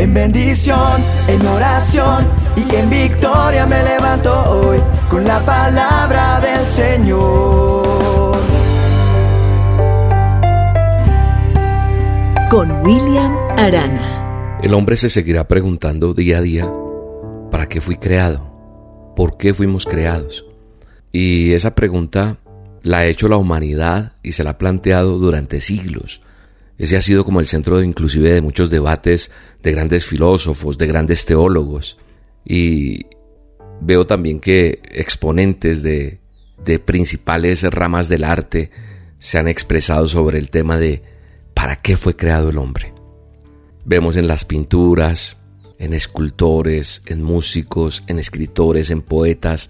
En bendición, en oración y en victoria me levanto hoy con la palabra del Señor. Con William Arana. El hombre se seguirá preguntando día a día, ¿para qué fui creado? ¿Por qué fuimos creados? Y esa pregunta la ha hecho la humanidad y se la ha planteado durante siglos. Ese ha sido como el centro de, inclusive de muchos debates de grandes filósofos, de grandes teólogos. Y veo también que exponentes de, de principales ramas del arte se han expresado sobre el tema de ¿para qué fue creado el hombre? Vemos en las pinturas, en escultores, en músicos, en escritores, en poetas,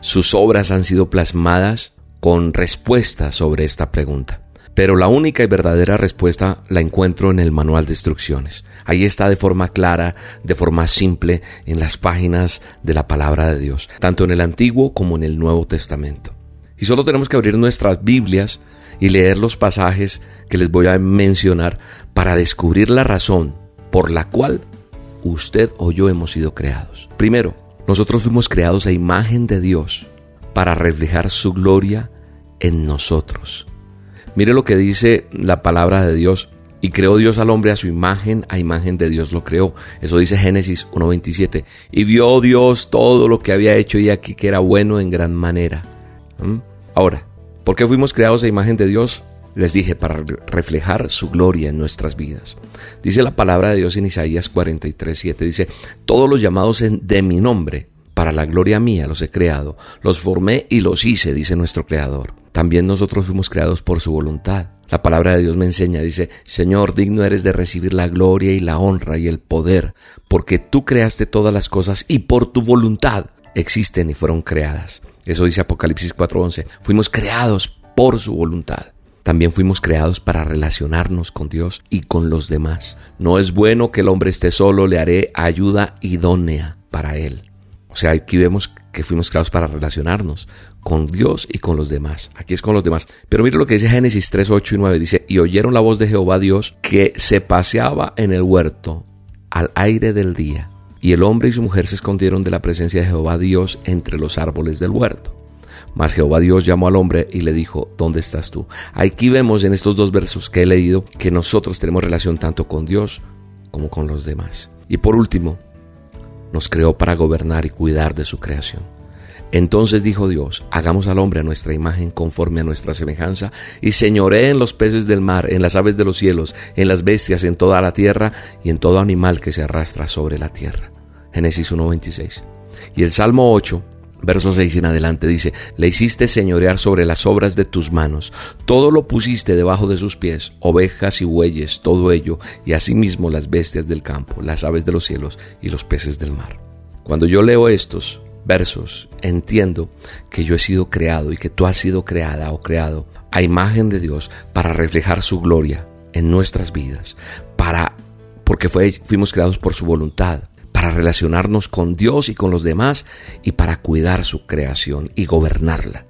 sus obras han sido plasmadas con respuestas sobre esta pregunta. Pero la única y verdadera respuesta la encuentro en el manual de instrucciones. Ahí está de forma clara, de forma simple, en las páginas de la palabra de Dios, tanto en el Antiguo como en el Nuevo Testamento. Y solo tenemos que abrir nuestras Biblias y leer los pasajes que les voy a mencionar para descubrir la razón por la cual usted o yo hemos sido creados. Primero, nosotros fuimos creados a imagen de Dios para reflejar su gloria en nosotros. Mire lo que dice la palabra de Dios. Y creó Dios al hombre a su imagen, a imagen de Dios lo creó. Eso dice Génesis 1.27. Y vio Dios todo lo que había hecho y aquí que era bueno en gran manera. ¿Mm? Ahora, ¿por qué fuimos creados a imagen de Dios? Les dije, para reflejar su gloria en nuestras vidas. Dice la palabra de Dios en Isaías 43.7. Dice, todos los llamados de mi nombre, para la gloria mía los he creado, los formé y los hice, dice nuestro Creador. También nosotros fuimos creados por su voluntad. La palabra de Dios me enseña, dice, Señor, digno eres de recibir la gloria y la honra y el poder, porque tú creaste todas las cosas y por tu voluntad existen y fueron creadas. Eso dice Apocalipsis 4:11. Fuimos creados por su voluntad. También fuimos creados para relacionarnos con Dios y con los demás. No es bueno que el hombre esté solo, le haré ayuda idónea para él. Sea, aquí vemos que fuimos creados para relacionarnos con Dios y con los demás. Aquí es con los demás. Pero mire lo que dice Génesis 3, 8 y 9. Dice, y oyeron la voz de Jehová Dios que se paseaba en el huerto al aire del día. Y el hombre y su mujer se escondieron de la presencia de Jehová Dios entre los árboles del huerto. Mas Jehová Dios llamó al hombre y le dijo, ¿dónde estás tú? Aquí vemos en estos dos versos que he leído que nosotros tenemos relación tanto con Dios como con los demás. Y por último, nos creó para gobernar y cuidar de su creación. Entonces dijo Dios, hagamos al hombre a nuestra imagen conforme a nuestra semejanza, y señoré en los peces del mar, en las aves de los cielos, en las bestias, en toda la tierra, y en todo animal que se arrastra sobre la tierra. Génesis 1.26. Y el Salmo 8, verso 6 en adelante dice, le hiciste señorear sobre las obras de tus manos, todo lo pusiste debajo de sus pies, ovejas y bueyes, todo ello, y asimismo las bestias del campo, las aves de los cielos y los peces del mar. Cuando yo leo estos, versos entiendo que yo he sido creado y que tú has sido creada o creado a imagen de Dios para reflejar su gloria en nuestras vidas, para porque fuimos creados por su voluntad, relacionarnos con Dios y con los demás y para cuidar su creación y gobernarla.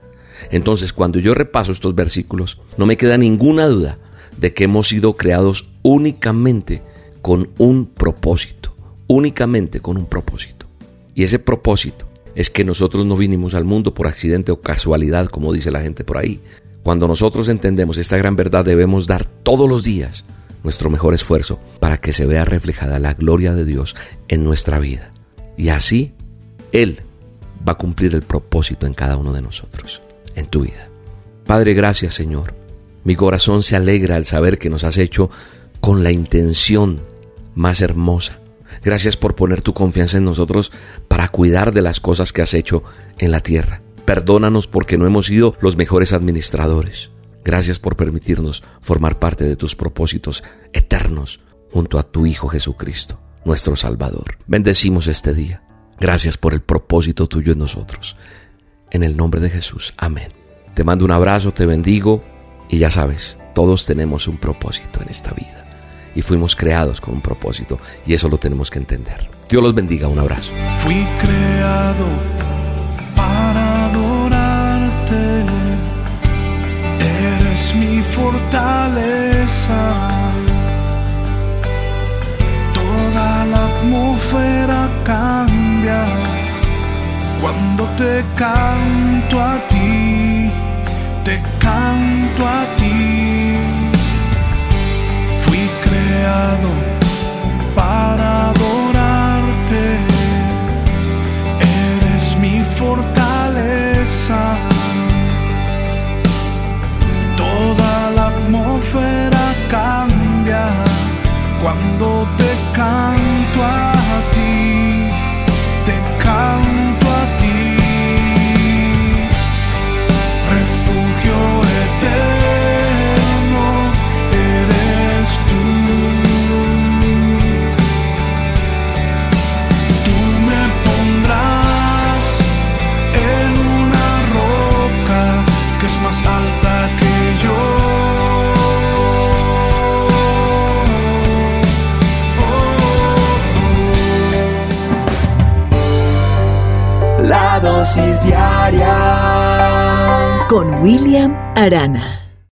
Entonces, cuando yo repaso estos versículos, no me queda ninguna duda de que hemos sido creados únicamente con un propósito, únicamente con un propósito. Y ese propósito es que nosotros no vinimos al mundo por accidente o casualidad, como dice la gente por ahí. Cuando nosotros entendemos esta gran verdad debemos dar todos los días nuestro mejor esfuerzo para que se vea reflejada la gloria de Dios en nuestra vida. Y así Él va a cumplir el propósito en cada uno de nosotros, en tu vida. Padre, gracias Señor. Mi corazón se alegra al saber que nos has hecho con la intención más hermosa Gracias por poner tu confianza en nosotros para cuidar de las cosas que has hecho en la tierra. Perdónanos porque no hemos sido los mejores administradores. Gracias por permitirnos formar parte de tus propósitos eternos junto a tu Hijo Jesucristo, nuestro Salvador. Bendecimos este día. Gracias por el propósito tuyo en nosotros. En el nombre de Jesús. Amén. Te mando un abrazo, te bendigo y ya sabes, todos tenemos un propósito en esta vida y fuimos creados con un propósito y eso lo tenemos que entender. Dios los bendiga, un abrazo. Fui creado Toda la atmósfera cambia cuando te canto a ti, te canto a ti. Con William Arana.